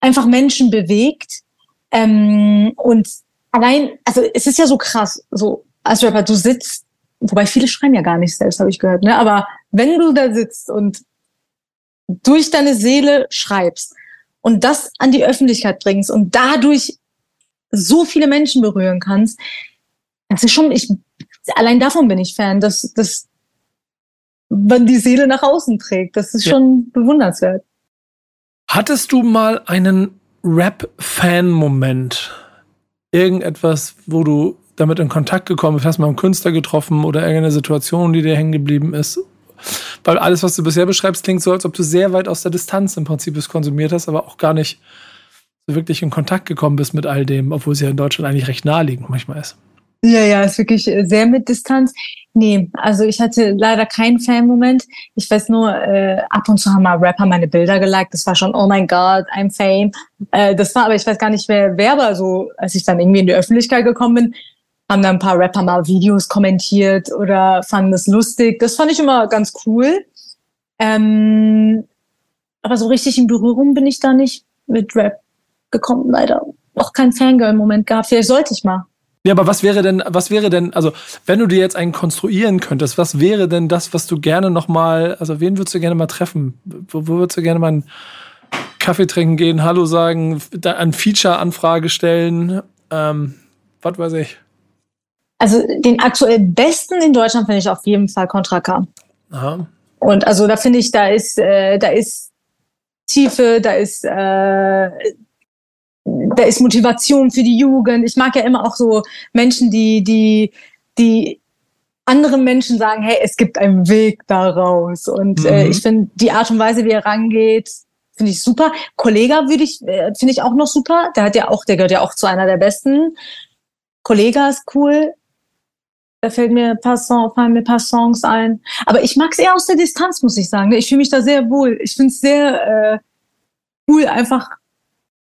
Speaker 3: einfach Menschen bewegt. Ähm, und allein, also es ist ja so krass, so als Rapper, du sitzt, wobei viele schreiben ja gar nicht selbst, habe ich gehört, ne? Aber wenn du da sitzt und durch deine Seele schreibst und das an die Öffentlichkeit bringst und dadurch so viele Menschen berühren kannst, das ist schon, ich, allein davon bin ich Fan, dass, dass man die Seele nach außen trägt. Das ist ja. schon bewundernswert.
Speaker 2: Hattest du mal einen Rap-Fan-Moment? Irgendetwas, wo du damit in Kontakt gekommen bist? Hast mal einen Künstler getroffen oder irgendeine Situation, die dir hängen geblieben ist? Weil alles, was du bisher beschreibst, klingt so, als ob du sehr weit aus der Distanz im Prinzip es konsumiert hast, aber auch gar nicht so wirklich in Kontakt gekommen bist mit all dem, obwohl es ja in Deutschland eigentlich recht naheliegend manchmal ist.
Speaker 3: Ja, ja, ist wirklich äh, sehr mit Distanz. Nee, also ich hatte leider keinen Fan-Moment. Ich weiß nur, äh, ab und zu haben mal Rapper meine Bilder geliked. Das war schon, oh mein Gott, I'm Fame. Äh, das war, aber ich weiß gar nicht, wer, wer war so, als ich dann irgendwie in die Öffentlichkeit gekommen bin, haben da ein paar Rapper mal Videos kommentiert oder fanden das lustig. Das fand ich immer ganz cool. Ähm, aber so richtig in Berührung bin ich da nicht mit Rap gekommen, leider. Auch kein Fangirl-Moment gehabt. Vielleicht sollte ich mal.
Speaker 2: Ja, aber was wäre denn, was wäre denn, also wenn du dir jetzt einen konstruieren könntest, was wäre denn das, was du gerne noch mal, also wen würdest du gerne mal treffen? Wo, wo würdest du gerne mal einen Kaffee trinken gehen, Hallo sagen, eine Feature-Anfrage stellen? Ähm, was weiß ich.
Speaker 3: Also den aktuell besten in Deutschland finde ich auf jeden Fall Contra. Aha. Und also da finde ich, da ist, äh, da ist Tiefe, da ist äh, da ist Motivation für die Jugend. Ich mag ja immer auch so Menschen, die, die, die anderen Menschen sagen, hey, es gibt einen Weg daraus. Und äh, mhm. äh, ich finde die Art und Weise, wie er rangeht, finde ich super. Kollega würde ich, äh, finde ich auch noch super. Der hat ja auch, der gehört ja auch zu einer der besten. Kollega ist cool. Da fällt mir ein paar, Song, fallen mir ein paar Songs ein. Aber ich mag es eher aus der Distanz, muss ich sagen. Ich fühle mich da sehr wohl. Ich finde es sehr äh, cool, einfach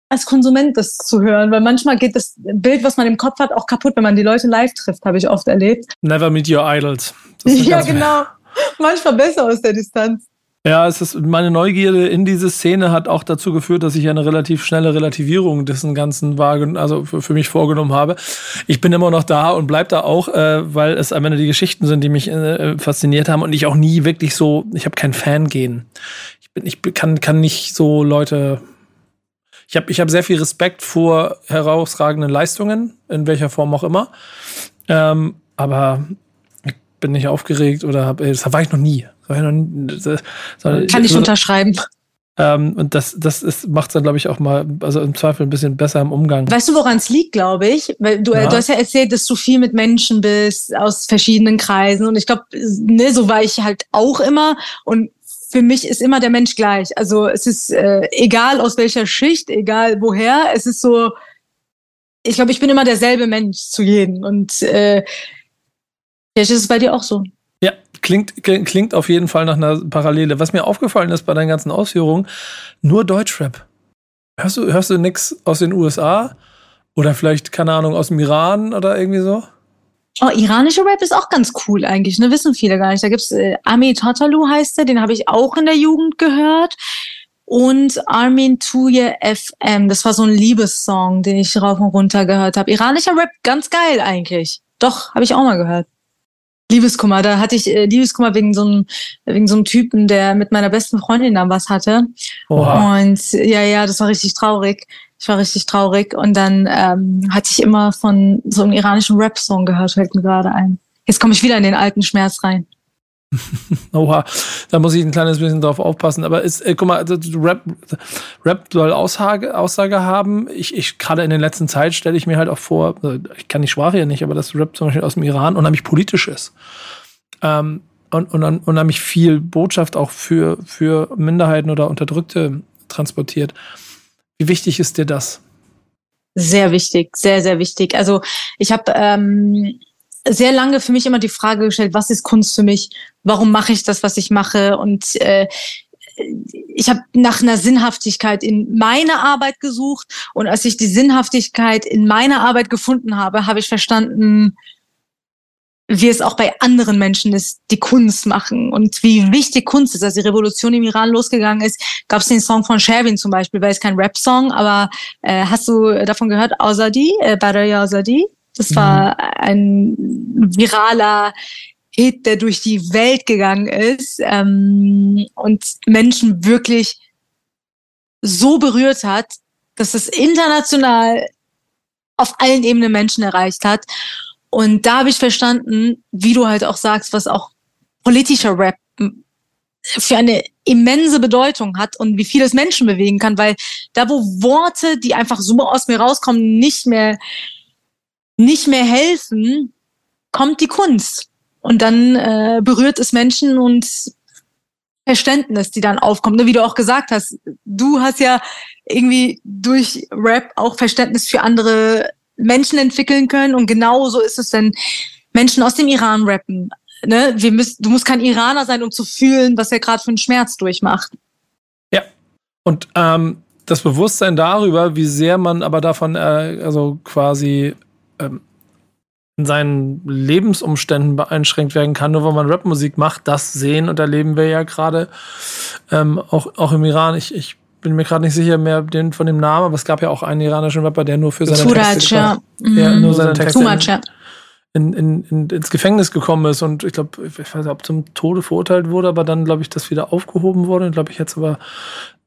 Speaker 3: als Konsument das zu hören, weil manchmal geht das Bild, was man im Kopf hat, auch kaputt, wenn man die Leute live trifft, habe ich oft erlebt.
Speaker 2: Never meet your idols.
Speaker 3: Ja, genau. Manchmal besser aus der Distanz.
Speaker 2: Ja, es ist, meine Neugierde in diese Szene hat auch dazu geführt, dass ich eine relativ schnelle Relativierung dessen Ganzen wagen, also für, für, mich vorgenommen habe. Ich bin immer noch da und bleib da auch, äh, weil es am Ende die Geschichten sind, die mich äh, fasziniert haben und ich auch nie wirklich so, ich habe kein Fan gehen. Ich bin, ich kann, kann nicht so Leute ich habe ich hab sehr viel Respekt vor herausragenden Leistungen, in welcher Form auch immer. Ähm, aber ich bin nicht aufgeregt oder hab, das war ich noch nie.
Speaker 3: Ich noch nie das, das, Kann ich so, unterschreiben.
Speaker 2: Ähm, und das, das macht es dann, glaube ich, auch mal, also im Zweifel ein bisschen besser im Umgang.
Speaker 3: Weißt du, woran es liegt, glaube ich? Weil du, ja. du hast ja erzählt, dass du viel mit Menschen bist aus verschiedenen Kreisen. Und ich glaube, ne, so war ich halt auch immer. Und für mich ist immer der Mensch gleich. Also es ist äh, egal aus welcher Schicht, egal woher, es ist so, ich glaube, ich bin immer derselbe Mensch zu jedem. Und äh, vielleicht ist es bei dir auch so.
Speaker 2: Ja, klingt, klingt auf jeden Fall nach einer Parallele. Was mir aufgefallen ist bei deinen ganzen Ausführungen, nur Deutschrap. Hörst du, hörst du nix aus den USA? Oder vielleicht, keine Ahnung, aus dem Iran oder irgendwie so?
Speaker 3: Oh, iranischer Rap ist auch ganz cool eigentlich, ne? Wissen viele gar nicht. Da gibt's äh, Ami Totalu heißt der, den habe ich auch in der Jugend gehört. Und Armin Tuye FM, das war so ein Liebessong, den ich rauf und runter gehört habe. Iranischer Rap, ganz geil eigentlich. Doch, habe ich auch mal gehört. Liebeskummer, da hatte ich äh, Liebeskummer wegen so einem wegen so einem Typen, der mit meiner besten Freundin dann was hatte. Oha. Und ja, ja, das war richtig traurig. Ich war richtig traurig und dann ähm, hatte ich immer von so einem iranischen Rap-Song gehört, fällt mir gerade ein. Jetzt komme ich wieder in den alten Schmerz rein.
Speaker 2: Oha, da muss ich ein kleines bisschen drauf aufpassen. Aber ist, äh, guck mal, Rap, Rap soll Aussage, Aussage haben. Ich, ich gerade in der letzten Zeit stelle ich mir halt auch vor, also ich kann die Sprache ja nicht, aber dass Rap zum Beispiel aus dem Iran unheimlich politisch ist. Ähm, und, und unheimlich viel Botschaft auch für, für Minderheiten oder Unterdrückte transportiert. Wie wichtig ist dir das?
Speaker 3: Sehr wichtig, sehr, sehr wichtig. Also ich habe ähm, sehr lange für mich immer die Frage gestellt, was ist Kunst für mich? Warum mache ich das, was ich mache? Und äh, ich habe nach einer Sinnhaftigkeit in meiner Arbeit gesucht und als ich die Sinnhaftigkeit in meiner Arbeit gefunden habe, habe ich verstanden, wie es auch bei anderen Menschen ist, die Kunst machen und wie wichtig Kunst ist. Als die Revolution im Iran losgegangen ist, gab es den Song von Sherwin zum Beispiel, weil es kein Rap-Song, aber äh, hast du davon gehört, Azadi, äh, Baraya Azadi? Das war mhm. ein viraler Hit, der durch die Welt gegangen ist ähm, und Menschen wirklich so berührt hat, dass es international auf allen Ebenen Menschen erreicht hat. Und da habe ich verstanden, wie du halt auch sagst, was auch politischer Rap für eine immense Bedeutung hat und wie viel es Menschen bewegen kann, weil da, wo Worte, die einfach so aus mir rauskommen, nicht mehr, nicht mehr helfen, kommt die Kunst. Und dann äh, berührt es Menschen und Verständnis, die dann aufkommt. Wie du auch gesagt hast, du hast ja irgendwie durch Rap auch Verständnis für andere Menschen entwickeln können. Und genauso ist es, wenn Menschen aus dem Iran rappen. Ne? Wir müssen, du musst kein Iraner sein, um zu fühlen, was er gerade für einen Schmerz durchmacht.
Speaker 2: Ja. Und ähm, das Bewusstsein darüber, wie sehr man aber davon, äh, also quasi ähm, in seinen Lebensumständen beeinschränkt werden kann, nur weil man Rapmusik macht, das sehen und erleben wir ja gerade ähm, auch, auch im Iran. Ich, ich bin mir gerade nicht sicher mehr den, von dem Namen, aber es gab ja auch einen iranischen Rapper, der nur für seine Suraj, Texte, ja. ja, nur seine mhm. Texte in, in, in, ins Gefängnis gekommen ist und ich glaube, ich weiß nicht, ob zum Tode verurteilt wurde, aber dann glaube ich, das wieder aufgehoben wurde und glaube ich jetzt aber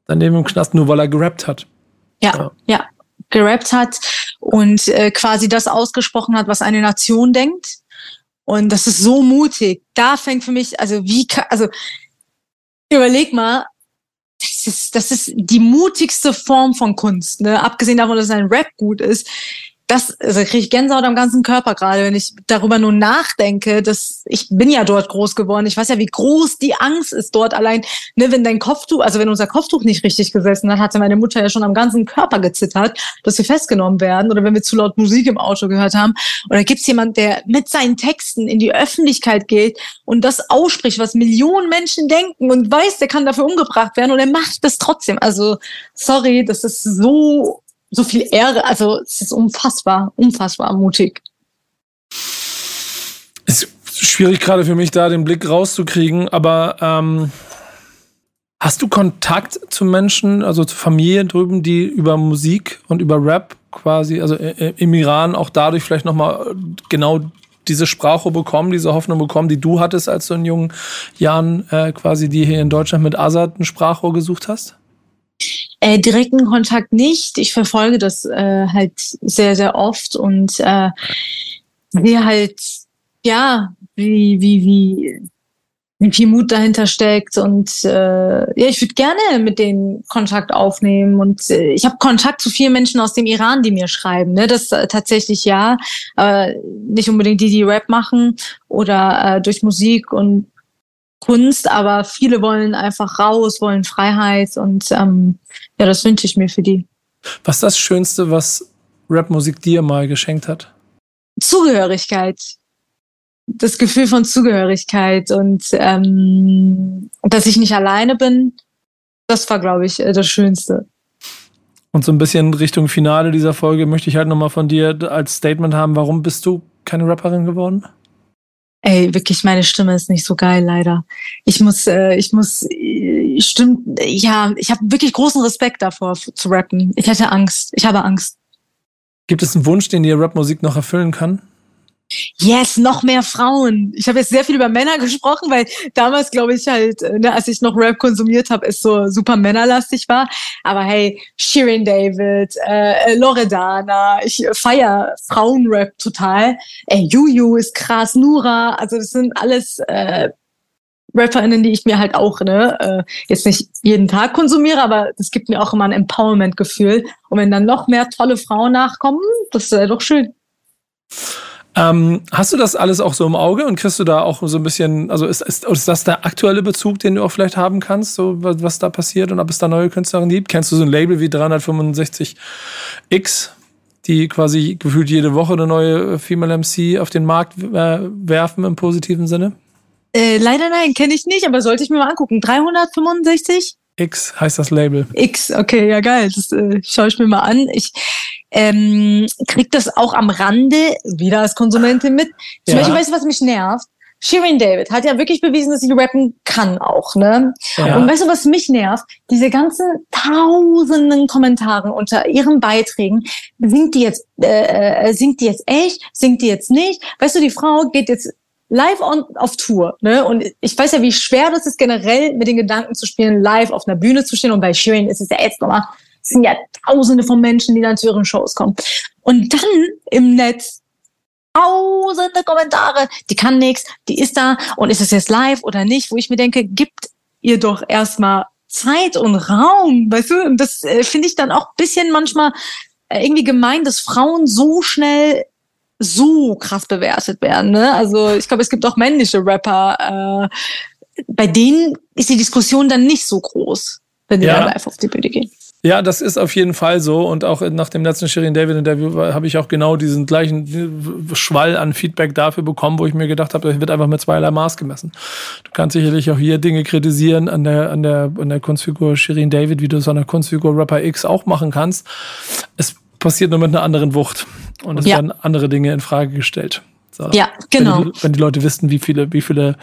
Speaker 2: daneben im Knast, nur weil er gerappt hat.
Speaker 3: Ja, ja, ja gerappt hat und äh, quasi das ausgesprochen hat, was eine Nation denkt. Und das ist so mutig. Da fängt für mich, also wie, also überleg mal, das ist, das ist die mutigste Form von Kunst, ne? Abgesehen davon, dass ein Rap gut ist, das, also kriege ich Gänsehaut am ganzen Körper gerade, wenn ich darüber nur nachdenke, dass ich bin ja dort groß geworden. Ich weiß ja, wie groß die Angst ist dort allein, ne, wenn dein Kopftuch, also wenn unser Kopftuch nicht richtig gesessen hat, hatte meine Mutter ja schon am ganzen Körper gezittert, dass wir festgenommen werden oder wenn wir zu laut Musik im Auto gehört haben. Oder gibt's jemand, der mit seinen Texten in die Öffentlichkeit geht und das ausspricht, was Millionen Menschen denken und weiß, der kann dafür umgebracht werden und er macht das trotzdem. Also sorry, das ist so so viel Ehre. Also es ist unfassbar, unfassbar mutig.
Speaker 2: Ist schwierig gerade für mich da den Blick rauszukriegen, aber ähm, hast du Kontakt zu Menschen, also zu Familien drüben, die über Musik und über Rap quasi, also äh, äh, im Iran auch dadurch vielleicht nochmal genau diese Sprache bekommen, diese Hoffnung bekommen, die du hattest, als du in jungen Jahren äh, quasi die hier in Deutschland mit Azad ein Sprachrohr gesucht hast?
Speaker 3: Äh, direkten Kontakt nicht. Ich verfolge das äh, halt sehr, sehr oft und äh, sehe halt, ja, wie, wie, wie, wie viel Mut dahinter steckt. Und äh, ja, ich würde gerne mit denen Kontakt aufnehmen. Und äh, ich habe Kontakt zu vielen Menschen aus dem Iran, die mir schreiben. Ne? Das äh, tatsächlich ja. Aber nicht unbedingt die, die Rap machen oder äh, durch Musik und Kunst, aber viele wollen einfach raus, wollen Freiheit und ähm, ja, das wünsche ich mir für die.
Speaker 2: Was ist das Schönste, was Rapmusik dir mal geschenkt hat?
Speaker 3: Zugehörigkeit. Das Gefühl von Zugehörigkeit und ähm, dass ich nicht alleine bin, das war, glaube ich, das Schönste.
Speaker 2: Und so ein bisschen Richtung Finale dieser Folge möchte ich halt nochmal von dir als Statement haben, warum bist du keine Rapperin geworden?
Speaker 3: Ey, wirklich, meine Stimme ist nicht so geil, leider. Ich muss, äh, ich muss, äh, stimmt, ja, ich habe wirklich großen Respekt davor zu rappen. Ich hätte Angst. Ich habe Angst.
Speaker 2: Gibt es einen Wunsch, den dir Rapmusik noch erfüllen kann?
Speaker 3: Yes, noch mehr Frauen. Ich habe jetzt sehr viel über Männer gesprochen, weil damals, glaube ich, halt, äh, ne, als ich noch Rap konsumiert habe, es so super männerlastig war. Aber hey, Shirin David, äh, Loredana, ich feier Frauenrap total. Ey, Juju ist krass, Nura, also das sind alles äh, RapperInnen, die ich mir halt auch, ne, äh, jetzt nicht jeden Tag konsumiere, aber das gibt mir auch immer ein Empowerment-Gefühl. Und wenn dann noch mehr tolle Frauen nachkommen, das wäre doch schön.
Speaker 2: Ähm, hast du das alles auch so im Auge und kriegst du da auch so ein bisschen, also ist, ist, ist das der aktuelle Bezug, den du auch vielleicht haben kannst, so was, was da passiert und ob es da neue Künstlerinnen gibt? Kennst du so ein Label wie 365X, die quasi gefühlt jede Woche eine neue Female MC auf den Markt äh, werfen im positiven Sinne?
Speaker 3: Äh, leider nein, kenne ich nicht, aber sollte ich mir mal angucken. 365?
Speaker 2: X heißt das Label.
Speaker 3: X, okay, ja geil. Das äh, schaue ich mir mal an. Ich ähm, krieg das auch am Rande wieder als Konsumentin mit. Zum ja. Beispiel, weißt du, was mich nervt? Shirin David hat ja wirklich bewiesen, dass sie rappen kann auch, ne? Ja. Und weißt du, was mich nervt? Diese ganzen tausenden Kommentare unter ihren Beiträgen. Singt die jetzt, äh, äh, singt die jetzt echt? Singt die jetzt nicht? Weißt du, die Frau geht jetzt live on, auf Tour. Ne? Und ich weiß ja, wie schwer das ist, generell mit den Gedanken zu spielen, live auf einer Bühne zu stehen. Und bei Shirin ist es ja jetzt nochmal, es sind ja tausende von Menschen, die dann zu ihren Shows kommen. Und dann im Netz tausende Kommentare, die kann nichts, die ist da und ist es jetzt live oder nicht, wo ich mir denke, gibt ihr doch erstmal Zeit und Raum, weißt du? Und das äh, finde ich dann auch bisschen manchmal äh, irgendwie gemein, dass Frauen so schnell so krass bewertet werden. Ne? Also ich glaube, es gibt auch männliche Rapper, äh, bei denen ist die Diskussion dann nicht so groß, wenn die ja. live auf die Bühne gehen.
Speaker 2: Ja, das ist auf jeden Fall so. Und auch nach dem letzten Shirin David Interview habe ich auch genau diesen gleichen Schwall an Feedback dafür bekommen, wo ich mir gedacht habe, das wird einfach mit zweierlei Maß gemessen. Du kannst sicherlich auch hier Dinge kritisieren an der, an der, an der Kunstfigur Shirin David, wie du es an der Kunstfigur Rapper X auch machen kannst. Es passiert nur mit einer anderen Wucht. Und es ja. werden andere Dinge in Frage gestellt.
Speaker 3: So. Ja, genau.
Speaker 2: Wenn die, wenn die Leute wissen, wie viele, wie viele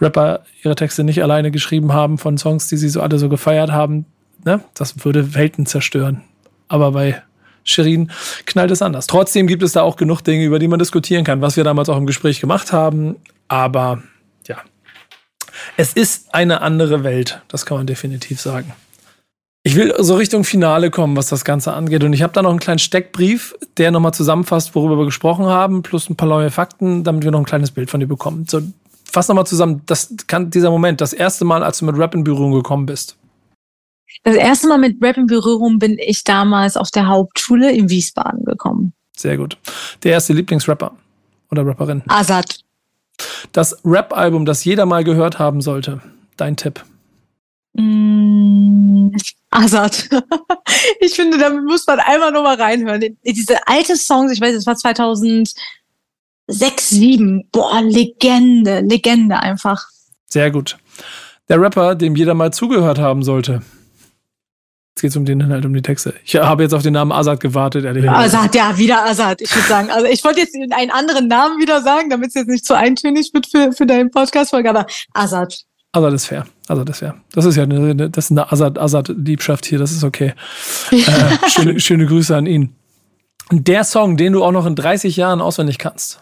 Speaker 2: Rapper ihre Texte nicht alleine geschrieben haben von Songs, die sie so alle so gefeiert haben, ne, das würde Welten zerstören. Aber bei Shirin knallt es anders. Trotzdem gibt es da auch genug Dinge, über die man diskutieren kann, was wir damals auch im Gespräch gemacht haben. Aber ja, es ist eine andere Welt, das kann man definitiv sagen. Ich will so Richtung Finale kommen, was das Ganze angeht. Und ich habe da noch einen kleinen Steckbrief, der nochmal zusammenfasst, worüber wir gesprochen haben, plus ein paar neue Fakten, damit wir noch ein kleines Bild von dir bekommen. So, fass nochmal zusammen, das kann dieser Moment, das erste Mal, als du mit Rap in Berührung gekommen bist.
Speaker 3: Das erste Mal mit Rap in Berührung bin ich damals auf der Hauptschule in Wiesbaden gekommen.
Speaker 2: Sehr gut. Der erste Lieblingsrapper oder Rapperin?
Speaker 3: Azad.
Speaker 2: Das Rap-Album, das jeder mal gehört haben sollte. Dein Tipp.
Speaker 3: Mm, Azad. ich finde, da muss man einmal nur mal reinhören. Diese alte Songs, ich weiß, es war 2006, 2007. Boah, Legende, Legende einfach.
Speaker 2: Sehr gut. Der Rapper, dem jeder mal zugehört haben sollte. Jetzt geht es um den Inhalt, um die Texte. Ich habe jetzt auf den Namen Azad gewartet,
Speaker 3: ehrlich Azad, ja, wieder Azad. Ich würde sagen, also ich wollte jetzt einen anderen Namen wieder sagen, damit es jetzt nicht zu eintönig wird für, für deinen Podcast-Folge, aber Azad.
Speaker 2: Azad ist fair. Azad ist fair. Das ist ja eine, das ist eine Azad-Liebschaft hier, das ist okay. äh, schöne, schöne Grüße an ihn. Der Song, den du auch noch in 30 Jahren auswendig kannst.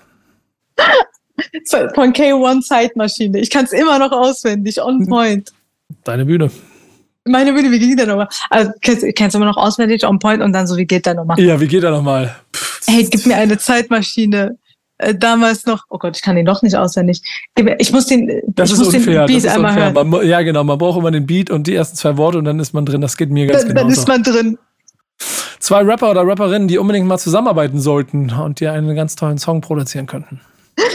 Speaker 3: Von K1 Zeitmaschine. Ich kann es immer noch auswendig, on point.
Speaker 2: Deine Bühne.
Speaker 3: Meine Bühne, wie ging der nochmal? Also, kennst, kennst du immer noch auswendig, on point und dann so, wie geht der nochmal?
Speaker 2: Ja, wie geht der nochmal?
Speaker 3: Hey, gib mir eine Zeitmaschine. Äh, damals noch, oh Gott, ich kann den doch nicht auswendig. Ich muss den,
Speaker 2: das
Speaker 3: ich
Speaker 2: ist muss unfair, den Beat das ist einmal unfair. hören. Man, ja, genau, man braucht immer den Beat und die ersten zwei Worte und dann ist man drin. Das geht mir ganz genau.
Speaker 3: Dann ist man drin.
Speaker 2: Zwei Rapper oder Rapperinnen, die unbedingt mal zusammenarbeiten sollten und die einen ganz tollen Song produzieren könnten.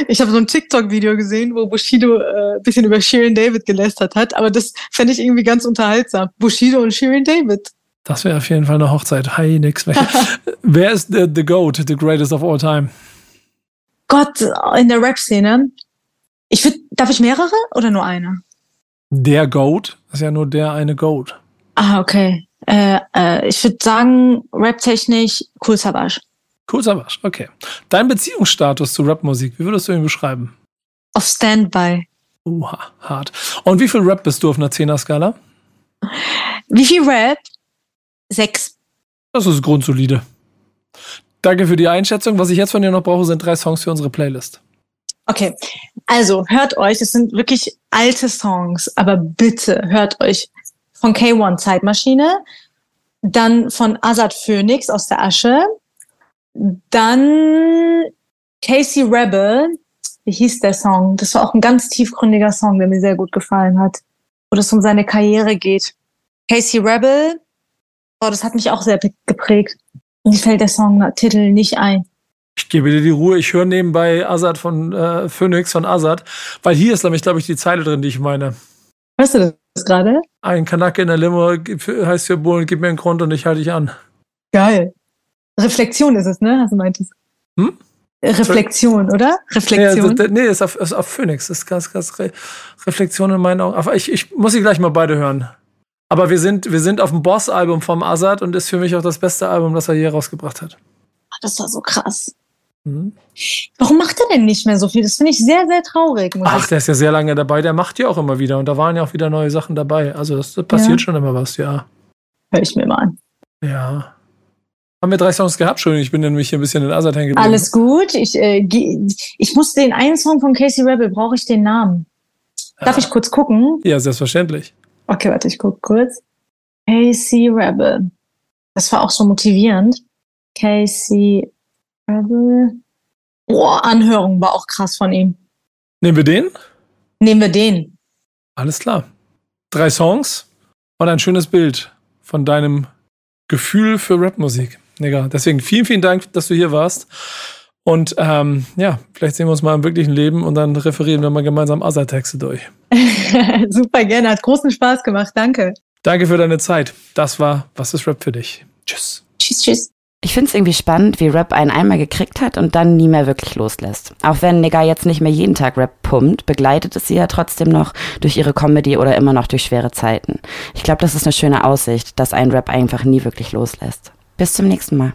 Speaker 3: Ich habe so ein TikTok-Video gesehen, wo Bushido äh, bisschen über Shirin David gelästert hat, aber das fände ich irgendwie ganz unterhaltsam. Bushido und Shirin David.
Speaker 2: Das wäre auf jeden Fall eine Hochzeit. Hi, nix. Wer ist the, the GOAT, the greatest of all time?
Speaker 3: Gott, in der Rap-Szene. Ich würde, darf ich mehrere oder nur eine?
Speaker 2: Der GOAT ist ja nur der eine GOAT.
Speaker 3: Ah, okay. Äh, äh, ich würde sagen, Rap-technisch Cool Savage.
Speaker 2: Cool Savage, okay. Dein Beziehungsstatus zu Rapmusik, wie würdest du ihn beschreiben?
Speaker 3: Auf Standby.
Speaker 2: Uha, hart. Und wie viel Rap bist du auf einer 10er-Skala?
Speaker 3: Wie viel Rap? Sechs.
Speaker 2: Das ist grundsolide. Danke für die Einschätzung. Was ich jetzt von dir noch brauche, sind drei Songs für unsere Playlist.
Speaker 3: Okay, also hört euch, es sind wirklich alte Songs, aber bitte hört euch von K1 Zeitmaschine, dann von Azad Phoenix aus der Asche, dann Casey Rebel, wie hieß der Song? Das war auch ein ganz tiefgründiger Song, der mir sehr gut gefallen hat, wo es um seine Karriere geht. Casey Rebel, oh, das hat mich auch sehr geprägt. Mir fällt der Songtitel nicht ein.
Speaker 2: Ich gebe dir die Ruhe. Ich höre nebenbei Azad von äh, Phoenix von Azad, weil hier ist nämlich, glaube ich, die Zeile drin, die ich meine.
Speaker 3: Hörst du das gerade?
Speaker 2: Ein Kanake in der Limo heißt für Bohlen, gib mir einen Grund und ich halte dich an.
Speaker 3: Geil. Reflexion ist es, ne? Hast du meintest. Hm? Reflexion, oder? Reflexion.
Speaker 2: Ja, nee, ist auf, ist auf Phoenix. Ist ganz, ganz Re Reflexion in meinen Augen. Aber ich, ich muss sie gleich mal beide hören. Aber wir sind, wir sind auf dem Boss-Album vom Azad und ist für mich auch das beste Album, das er je rausgebracht hat.
Speaker 3: Das war so krass. Mhm. Warum macht er denn nicht mehr so viel? Das finde ich sehr, sehr traurig.
Speaker 2: Ach, der ist ja sehr lange dabei. Der macht ja auch immer wieder. Und da waren ja auch wieder neue Sachen dabei. Also das, das passiert ja. schon immer was, ja.
Speaker 3: Hör ich mir mal an.
Speaker 2: Ja. Haben wir drei Songs gehabt? Entschuldigung, ich bin nämlich hier ein bisschen in Azad hängen
Speaker 3: geblieben. Alles gut. Ich, äh, ich muss den einen Song von Casey Rebel, brauche ich den Namen. Darf ah. ich kurz gucken?
Speaker 2: Ja, selbstverständlich.
Speaker 3: Okay, warte, ich gucke kurz. Casey Rebel. Das war auch so motivierend. Casey Rebel. Boah, Anhörung war auch krass von ihm.
Speaker 2: Nehmen wir den?
Speaker 3: Nehmen wir den.
Speaker 2: Alles klar. Drei Songs und ein schönes Bild von deinem Gefühl für Rapmusik. Egal. Deswegen vielen, vielen Dank, dass du hier warst. Und ähm, ja, vielleicht sehen wir uns mal im wirklichen Leben und dann referieren wir mal gemeinsam Asa-Texte durch.
Speaker 3: Super gerne, hat großen Spaß gemacht. Danke.
Speaker 2: Danke für deine Zeit. Das war Was ist Rap für dich? Tschüss.
Speaker 3: Tschüss, tschüss.
Speaker 1: Ich finde es irgendwie spannend, wie Rap einen einmal gekriegt hat und dann nie mehr wirklich loslässt. Auch wenn Nigga jetzt nicht mehr jeden Tag Rap pumpt, begleitet es sie ja trotzdem noch durch ihre Comedy oder immer noch durch schwere Zeiten. Ich glaube, das ist eine schöne Aussicht, dass ein Rap einfach nie wirklich loslässt. Bis zum nächsten Mal.